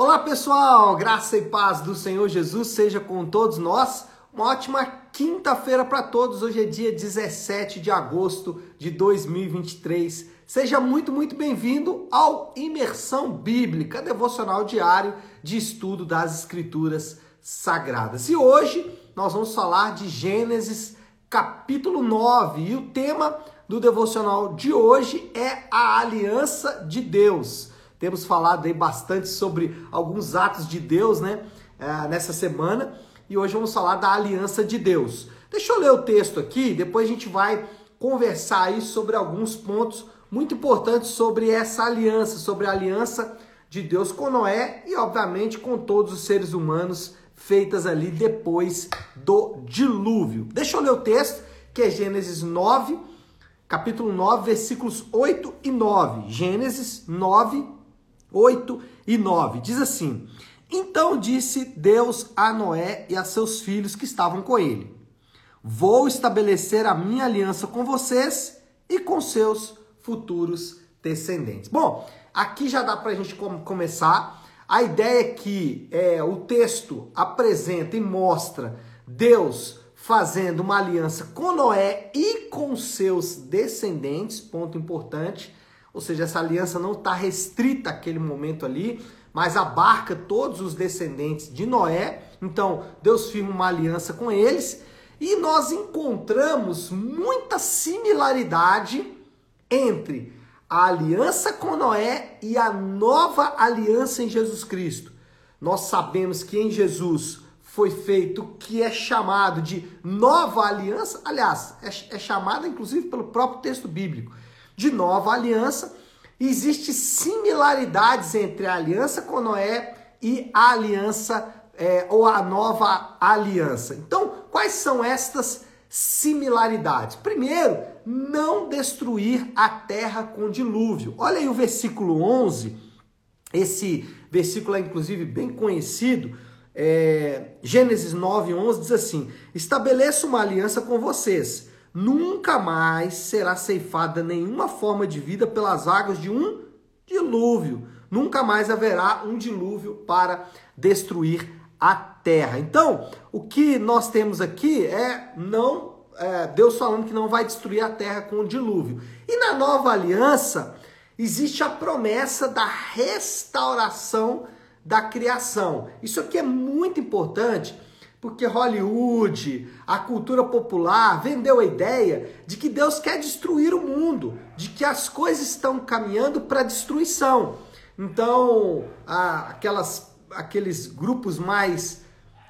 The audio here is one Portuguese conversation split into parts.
Olá pessoal, graça e paz do Senhor Jesus seja com todos nós. Uma ótima quinta-feira para todos. Hoje é dia 17 de agosto de 2023. Seja muito, muito bem-vindo ao Imersão Bíblica, devocional diário de estudo das Escrituras Sagradas. E hoje nós vamos falar de Gênesis capítulo 9 e o tema do devocional de hoje é a aliança de Deus. Temos falado aí bastante sobre alguns atos de Deus, né? É, nessa semana. E hoje vamos falar da aliança de Deus. Deixa eu ler o texto aqui, depois a gente vai conversar aí sobre alguns pontos muito importantes sobre essa aliança, sobre a aliança de Deus com Noé e, obviamente, com todos os seres humanos feitas ali depois do dilúvio. Deixa eu ler o texto, que é Gênesis 9, capítulo 9, versículos 8 e 9. Gênesis 9, 8 e 9. Diz assim: Então disse Deus a Noé e a seus filhos que estavam com ele: Vou estabelecer a minha aliança com vocês e com seus futuros descendentes. Bom, aqui já dá para a gente começar. A ideia é que é, o texto apresenta e mostra Deus fazendo uma aliança com Noé e com seus descendentes, ponto importante. Ou seja, essa aliança não está restrita àquele momento ali, mas abarca todos os descendentes de Noé. Então, Deus firma uma aliança com eles e nós encontramos muita similaridade entre a aliança com Noé e a nova aliança em Jesus Cristo. Nós sabemos que em Jesus foi feito o que é chamado de nova aliança, aliás, é, é chamada inclusive pelo próprio texto bíblico de nova aliança. Existem similaridades entre a aliança com Noé e a aliança é, ou a nova aliança. Então, quais são estas similaridades? Primeiro, não destruir a terra com dilúvio. Olha aí o versículo 11, esse versículo é inclusive bem conhecido. É, Gênesis 9, 11 diz assim: Estabeleço uma aliança com vocês nunca mais será ceifada nenhuma forma de vida pelas águas de um dilúvio. Nunca mais haverá um dilúvio para destruir a terra. Então, o que nós temos aqui é não é, Deus falando que não vai destruir a terra com o dilúvio. E na nova aliança existe a promessa da restauração da criação. Isso aqui é muito importante porque Hollywood, a cultura popular vendeu a ideia de que Deus quer destruir o mundo, de que as coisas estão caminhando para destruição. Então, aquelas, aqueles grupos mais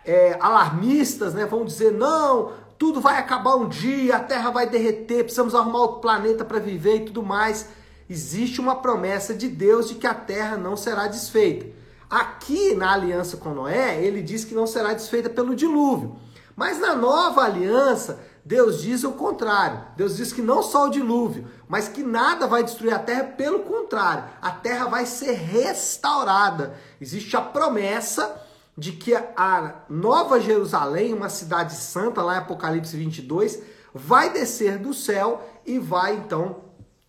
é, alarmistas né, vão dizer: não, tudo vai acabar um dia, a Terra vai derreter, precisamos arrumar outro planeta para viver e tudo mais. Existe uma promessa de Deus de que a Terra não será desfeita. Aqui na aliança com Noé, ele diz que não será desfeita pelo dilúvio. Mas na nova aliança, Deus diz o contrário. Deus diz que não só o dilúvio, mas que nada vai destruir a terra, pelo contrário, a terra vai ser restaurada. Existe a promessa de que a nova Jerusalém, uma cidade santa, lá em Apocalipse 22, vai descer do céu e vai então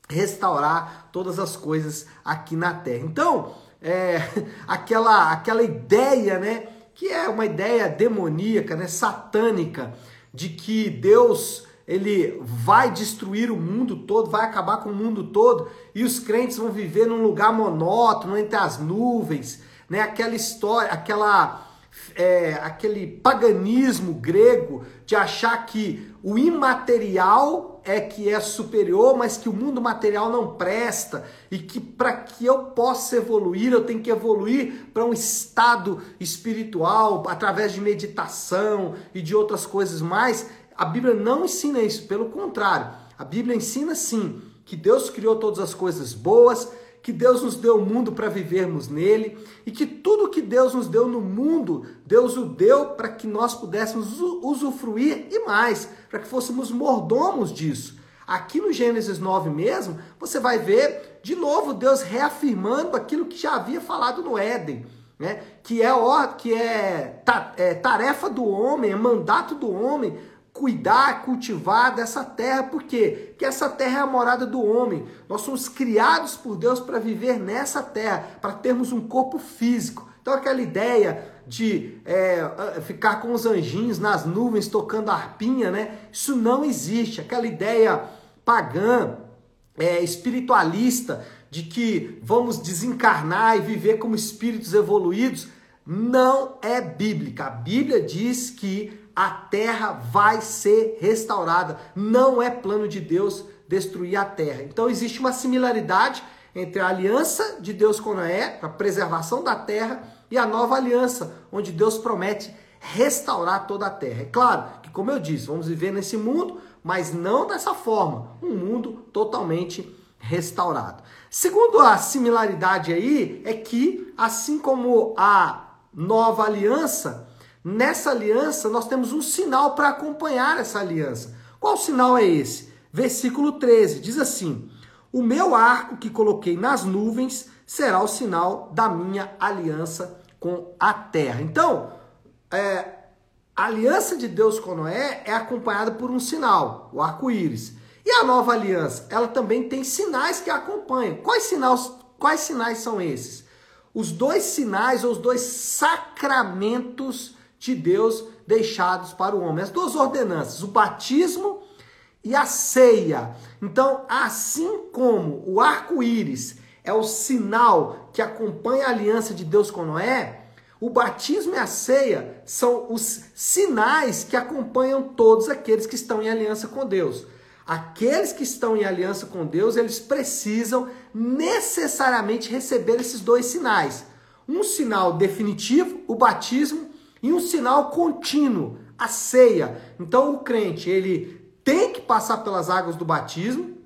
restaurar todas as coisas aqui na terra. Então, é, aquela, aquela ideia, né? Que é uma ideia demoníaca, né? Satânica, de que Deus ele vai destruir o mundo todo, vai acabar com o mundo todo e os crentes vão viver num lugar monótono entre as nuvens, né? Aquela história, aquela é, aquele paganismo grego de achar que o imaterial é que é superior, mas que o mundo material não presta e que para que eu possa evoluir, eu tenho que evoluir para um estado espiritual através de meditação e de outras coisas mais. A Bíblia não ensina isso, pelo contrário, a Bíblia ensina sim que Deus criou todas as coisas boas, que Deus nos deu o mundo para vivermos nele e que tudo que Deus nos deu no mundo, Deus o deu para que nós pudéssemos usufruir e mais, para que fôssemos mordomos disso. Aqui no Gênesis 9 mesmo, você vai ver de novo Deus reafirmando aquilo que já havia falado no Éden. Né? Que, é, que é, é tarefa do homem, é mandato do homem cuidar, cultivar dessa terra, por quê? Porque essa terra é a morada do homem. Nós somos criados por Deus para viver nessa terra, para termos um corpo físico, Então aquela ideia de é, ficar com os anjinhos nas nuvens tocando arpinha, né? Isso não existe. Aquela ideia pagã, é, espiritualista, de que vamos desencarnar e viver como espíritos evoluídos, não é bíblica. A Bíblia diz que a terra vai ser restaurada. Não é plano de Deus destruir a terra. Então existe uma similaridade entre a aliança de Deus com Noé, a preservação da terra, e a nova aliança, onde Deus promete restaurar toda a terra. É claro que, como eu disse, vamos viver nesse mundo, mas não dessa forma um mundo totalmente restaurado. Segundo a similaridade aí, é que, assim como a nova aliança, nessa aliança nós temos um sinal para acompanhar essa aliança. Qual sinal é esse? Versículo 13 diz assim: O meu arco que coloquei nas nuvens será o sinal da minha aliança com a terra. Então, é, a aliança de Deus com Noé é acompanhada por um sinal, o arco-íris. E a nova aliança, ela também tem sinais que a acompanham. Quais sinais, quais sinais são esses? Os dois sinais ou os dois sacramentos de Deus deixados para o homem, as duas ordenanças, o batismo e a ceia. Então, assim como o arco-íris é o sinal que acompanha a aliança de Deus com Noé, o batismo e a ceia são os sinais que acompanham todos aqueles que estão em aliança com Deus. Aqueles que estão em aliança com Deus, eles precisam necessariamente receber esses dois sinais. Um sinal definitivo, o batismo, e um sinal contínuo, a ceia. Então o crente, ele tem que passar pelas águas do batismo,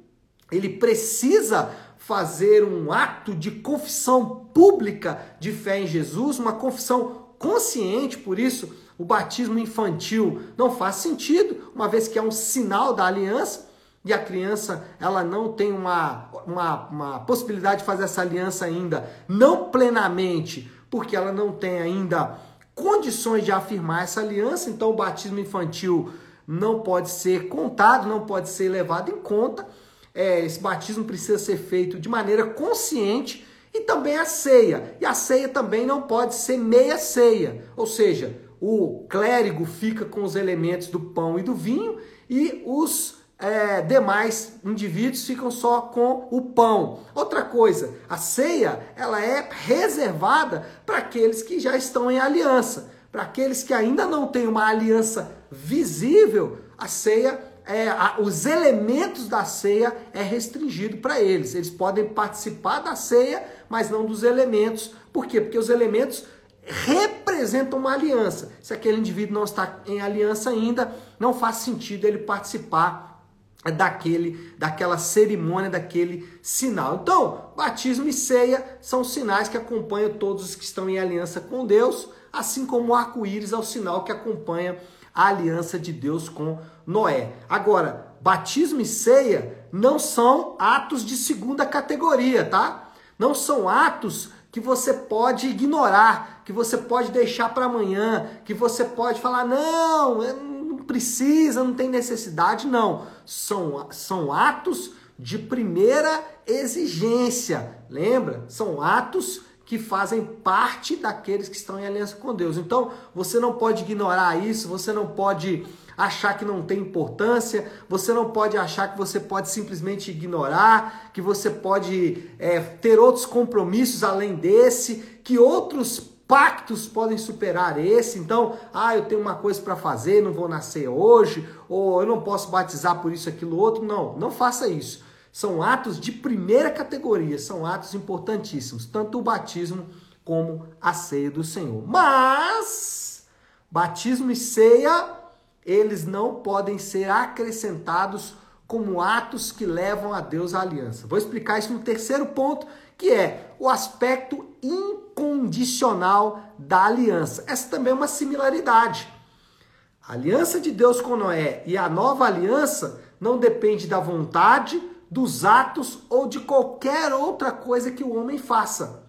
ele precisa fazer um ato de confissão pública de fé em Jesus, uma confissão consciente, por isso o batismo infantil não faz sentido, uma vez que é um sinal da aliança e a criança ela não tem uma, uma, uma possibilidade de fazer essa aliança ainda, não plenamente, porque ela não tem ainda condições de afirmar essa aliança, então o batismo infantil não pode ser contado, não pode ser levado em conta é, esse batismo precisa ser feito de maneira consciente e também a ceia. E a ceia também não pode ser meia ceia, ou seja, o clérigo fica com os elementos do pão e do vinho e os é, demais indivíduos ficam só com o pão. Outra coisa, a ceia ela é reservada para aqueles que já estão em aliança. Para aqueles que ainda não têm uma aliança visível, a ceia é, a, os elementos da ceia é restringido para eles. Eles podem participar da ceia, mas não dos elementos. Por quê? Porque os elementos representam uma aliança. Se aquele indivíduo não está em aliança ainda, não faz sentido ele participar daquele, daquela cerimônia, daquele sinal. Então, batismo e ceia são sinais que acompanham todos os que estão em aliança com Deus, assim como o arco-íris é o sinal que acompanha a aliança de Deus com Noé. Agora, batismo e ceia não são atos de segunda categoria, tá? Não são atos que você pode ignorar, que você pode deixar para amanhã, que você pode falar, não, não precisa, não tem necessidade, não. São, são atos de primeira exigência, lembra? São atos que fazem parte daqueles que estão em aliança com Deus. Então, você não pode ignorar isso, você não pode achar que não tem importância, você não pode achar que você pode simplesmente ignorar, que você pode é, ter outros compromissos além desse, que outros pactos podem superar esse. Então, ah, eu tenho uma coisa para fazer, não vou nascer hoje, ou eu não posso batizar por isso, aquilo, outro. Não, não faça isso. São atos de primeira categoria, são atos importantíssimos, tanto o batismo como a ceia do Senhor. Mas batismo e ceia, eles não podem ser acrescentados como atos que levam a Deus à aliança. Vou explicar isso no terceiro ponto, que é o aspecto incondicional da aliança. Essa também é uma similaridade. A aliança de Deus com Noé e a nova aliança não depende da vontade dos atos ou de qualquer outra coisa que o homem faça.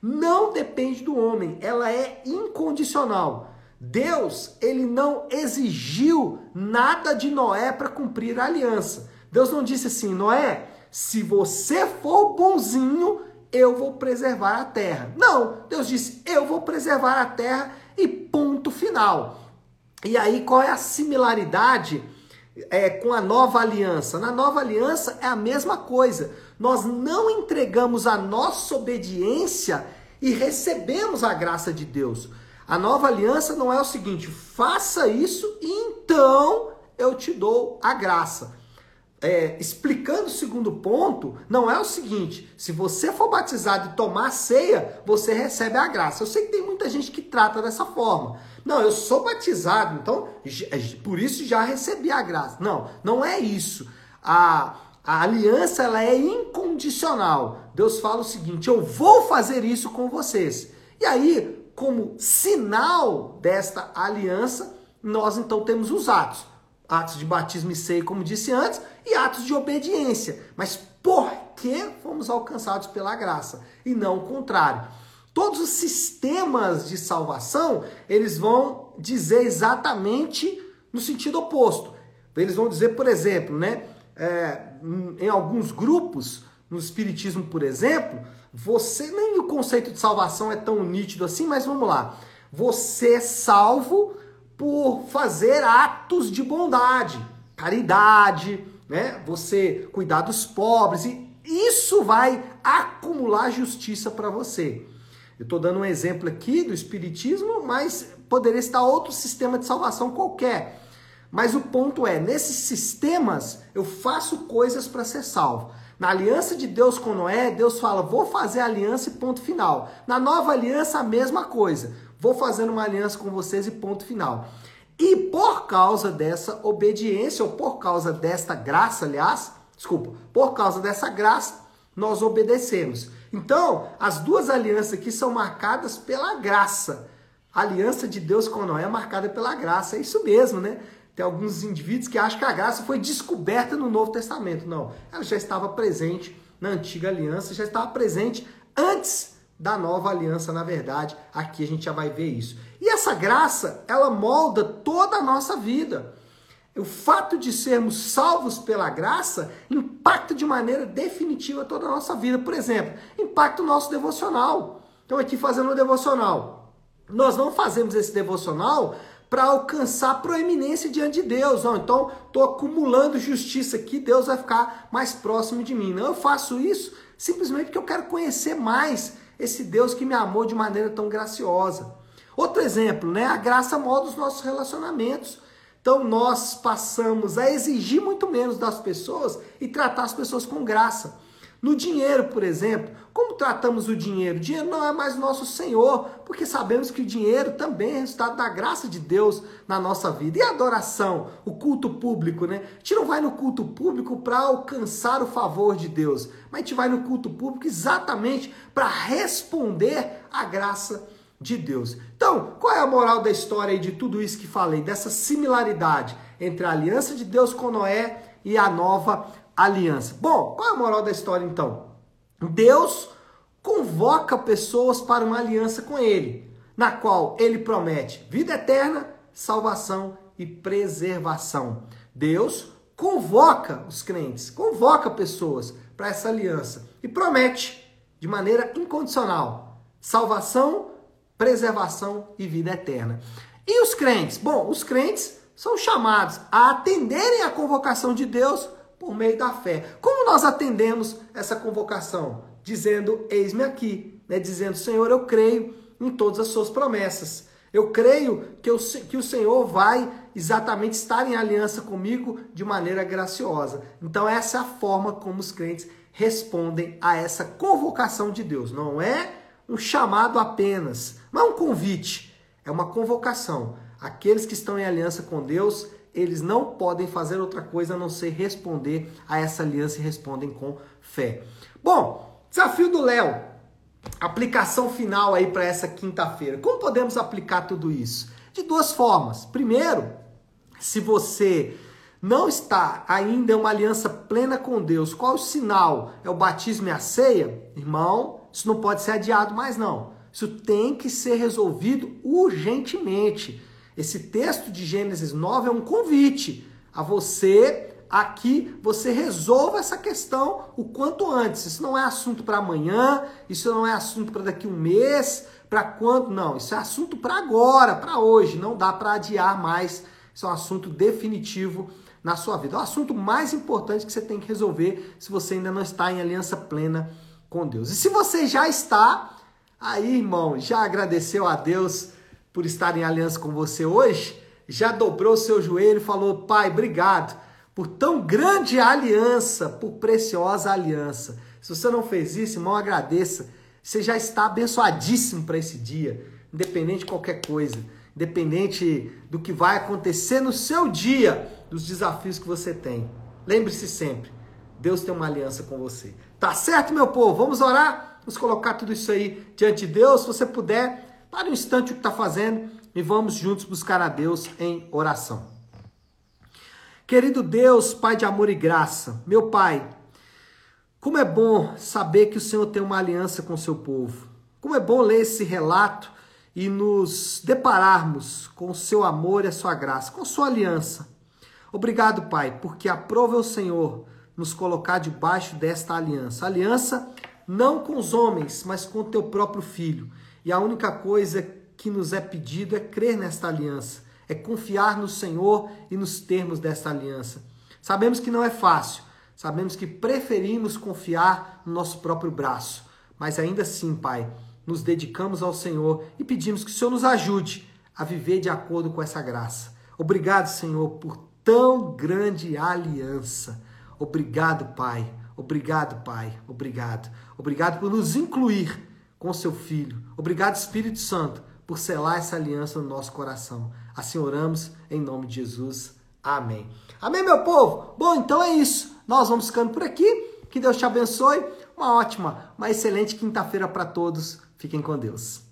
Não depende do homem, ela é incondicional. Deus, ele não exigiu nada de Noé para cumprir a aliança. Deus não disse assim, Noé, se você for bonzinho, eu vou preservar a terra. Não, Deus disse, eu vou preservar a terra e ponto final. E aí, qual é a similaridade é, com a nova aliança? Na nova aliança é a mesma coisa. Nós não entregamos a nossa obediência e recebemos a graça de Deus. A nova aliança não é o seguinte: faça isso e então eu te dou a graça é, explicando o segundo ponto, não é o seguinte: se você for batizado e tomar ceia, você recebe a graça. Eu sei que tem muita gente que trata dessa forma. Não, eu sou batizado, então é, por isso já recebi a graça. Não, não é isso. A, a aliança ela é incondicional. Deus fala o seguinte: eu vou fazer isso com vocês. E aí, como sinal desta aliança, nós então temos os atos atos de batismo e ceia, como disse antes, e atos de obediência. Mas por que fomos alcançados pela graça e não o contrário? Todos os sistemas de salvação, eles vão dizer exatamente no sentido oposto. Eles vão dizer, por exemplo, né, é, em alguns grupos, no Espiritismo, por exemplo, você, nem o conceito de salvação é tão nítido assim, mas vamos lá. Você é salvo por fazer atos de bondade, caridade, né? Você cuidar dos pobres e isso vai acumular justiça para você. Eu estou dando um exemplo aqui do espiritismo, mas poderia estar outro sistema de salvação qualquer. Mas o ponto é, nesses sistemas eu faço coisas para ser salvo. Na aliança de Deus com Noé, Deus fala: "Vou fazer aliança e ponto final". Na nova aliança a mesma coisa. Vou fazendo uma aliança com vocês e ponto final. E por causa dessa obediência, ou por causa desta graça, aliás, desculpa, por causa dessa graça, nós obedecemos. Então, as duas alianças aqui são marcadas pela graça. A aliança de Deus com Noé é marcada pela graça. É isso mesmo, né? Tem alguns indivíduos que acham que a graça foi descoberta no Novo Testamento. Não, ela já estava presente na antiga aliança, já estava presente antes da nova aliança, na verdade. Aqui a gente já vai ver isso. E essa graça, ela molda toda a nossa vida. O fato de sermos salvos pela graça impacta de maneira definitiva toda a nossa vida. Por exemplo, impacta o nosso devocional. Então, aqui fazendo o devocional. Nós não fazemos esse devocional para alcançar proeminência diante de Deus. Não, então, estou acumulando justiça aqui, Deus vai ficar mais próximo de mim. Não, eu faço isso simplesmente porque eu quero conhecer mais esse Deus que me amou de maneira tão graciosa. Outro exemplo, né? A graça molda os nossos relacionamentos. Então nós passamos a exigir muito menos das pessoas e tratar as pessoas com graça. No dinheiro, por exemplo, como tratamos o dinheiro? O dinheiro não é mais nosso Senhor, porque sabemos que o dinheiro também é resultado da graça de Deus na nossa vida. E a adoração, o culto público, né? A gente não vai no culto público para alcançar o favor de Deus, mas a gente vai no culto público exatamente para responder à graça de Deus. Então, qual é a moral da história de tudo isso que falei, dessa similaridade entre a aliança de Deus com Noé e a nova aliança. Bom, qual é a moral da história então? Deus convoca pessoas para uma aliança com ele, na qual ele promete vida eterna, salvação e preservação. Deus convoca os crentes, convoca pessoas para essa aliança e promete de maneira incondicional salvação, preservação e vida eterna. E os crentes? Bom, os crentes são chamados a atenderem à convocação de Deus por meio da fé. Como nós atendemos essa convocação? Dizendo: Eis-me aqui, né? dizendo: Senhor, eu creio em todas as suas promessas. Eu creio que, eu, que o Senhor vai exatamente estar em aliança comigo de maneira graciosa. Então, essa é a forma como os crentes respondem a essa convocação de Deus. Não é um chamado apenas, não é um convite, é uma convocação. Aqueles que estão em aliança com Deus eles não podem fazer outra coisa a não ser responder a essa aliança e respondem com fé. Bom, desafio do Léo. Aplicação final aí para essa quinta-feira. Como podemos aplicar tudo isso? De duas formas. Primeiro, se você não está ainda em uma aliança plena com Deus, qual o sinal? É o batismo e a ceia? Irmão, isso não pode ser adiado mais não. Isso tem que ser resolvido urgentemente. Esse texto de Gênesis 9 é um convite a você aqui você resolva essa questão o quanto antes. Isso não é assunto para amanhã, isso não é assunto para daqui um mês, para quando? Não, isso é assunto para agora, para hoje. Não dá para adiar mais. Isso é um assunto definitivo na sua vida. É o assunto mais importante que você tem que resolver se você ainda não está em aliança plena com Deus. E se você já está, aí, irmão, já agradeceu a Deus por estar em aliança com você hoje? Já dobrou seu joelho e falou: Pai, obrigado por tão grande aliança, por preciosa aliança. Se você não fez isso, irmão, agradeça. Você já está abençoadíssimo para esse dia, independente de qualquer coisa, independente do que vai acontecer no seu dia, dos desafios que você tem. Lembre-se sempre, Deus tem uma aliança com você. Tá certo, meu povo? Vamos orar? Vamos colocar tudo isso aí diante de Deus. Se você puder, pare um instante o que está fazendo e vamos juntos buscar a Deus em oração. Querido Deus, Pai de amor e graça, meu Pai, como é bom saber que o Senhor tem uma aliança com o seu povo. Como é bom ler esse relato e nos depararmos com o seu amor e a sua graça, com a sua aliança. Obrigado, Pai, porque aprova o Senhor nos colocar debaixo desta aliança. Aliança não com os homens, mas com o teu próprio filho. E a única coisa que nos é pedido é crer nesta aliança é confiar no Senhor e nos termos desta aliança. Sabemos que não é fácil, sabemos que preferimos confiar no nosso próprio braço, mas ainda assim, Pai, nos dedicamos ao Senhor e pedimos que o Senhor nos ajude a viver de acordo com essa graça. Obrigado, Senhor, por tão grande aliança. Obrigado, Pai. Obrigado, Pai. Obrigado. Obrigado por nos incluir com seu Filho. Obrigado, Espírito Santo, por selar essa aliança no nosso coração. Assim oramos em nome de Jesus. Amém. Amém, meu povo? Bom, então é isso. Nós vamos ficando por aqui. Que Deus te abençoe. Uma ótima, uma excelente quinta-feira para todos. Fiquem com Deus.